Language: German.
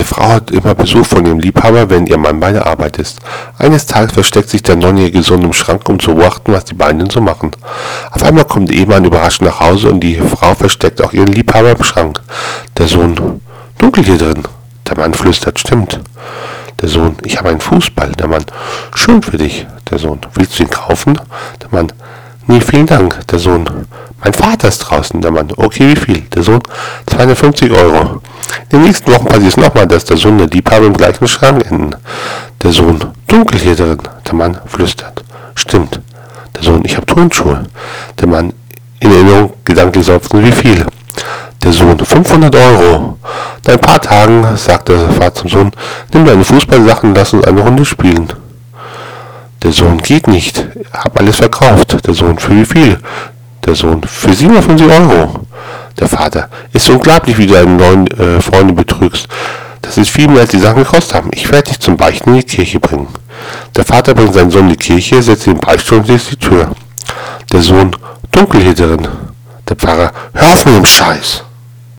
Eine Frau hat immer Besuch von ihrem Liebhaber, wenn ihr Mann bei der Arbeit ist. Eines Tages versteckt sich der neunjährige Sohn im Schrank, um zu beobachten, was die beiden so machen. Auf einmal kommt der Ehemann überraschend nach Hause und die Frau versteckt auch ihren Liebhaber im Schrank. Der Sohn, dunkel hier drin. Der Mann flüstert, stimmt. Der Sohn, ich habe einen Fußball. Der Mann, schön für dich. Der Sohn, willst du ihn kaufen? Der Mann, nee, vielen Dank. Der Sohn, mein Vater ist draußen. Der Mann, okay, wie viel? Der Sohn, 250 Euro. In den nächsten Wochen passiert es nochmal, dass der Sohn der Liebhaber im gleichen Schrank enden. Der Sohn, dunkel hier drin. Der Mann flüstert. Stimmt. Der Sohn, ich habe Turnschuhe. Der Mann, in Erinnerung gedanklich seufzen, wie viel? Der Sohn, 500 Euro. Nach ein paar Tagen sagt der Vater zum Sohn, nimm deine Fußballsachen, lass uns eine Runde spielen. Der Sohn, geht nicht. Hab alles verkauft. Der Sohn, für wie viel? Der Sohn, für 57 Euro. Der Vater, ist unglaublich, wie du deine neuen äh, Freunde betrügst. Das ist viel mehr, als die Sachen gekostet haben. Ich werde dich zum Beichten in die Kirche bringen. Der Vater bringt seinen Sohn in die Kirche, setzt im Beichtstuhl und schließt die Tür. Der Sohn, dunkel. Der Pfarrer, hör auf mit dem Scheiß.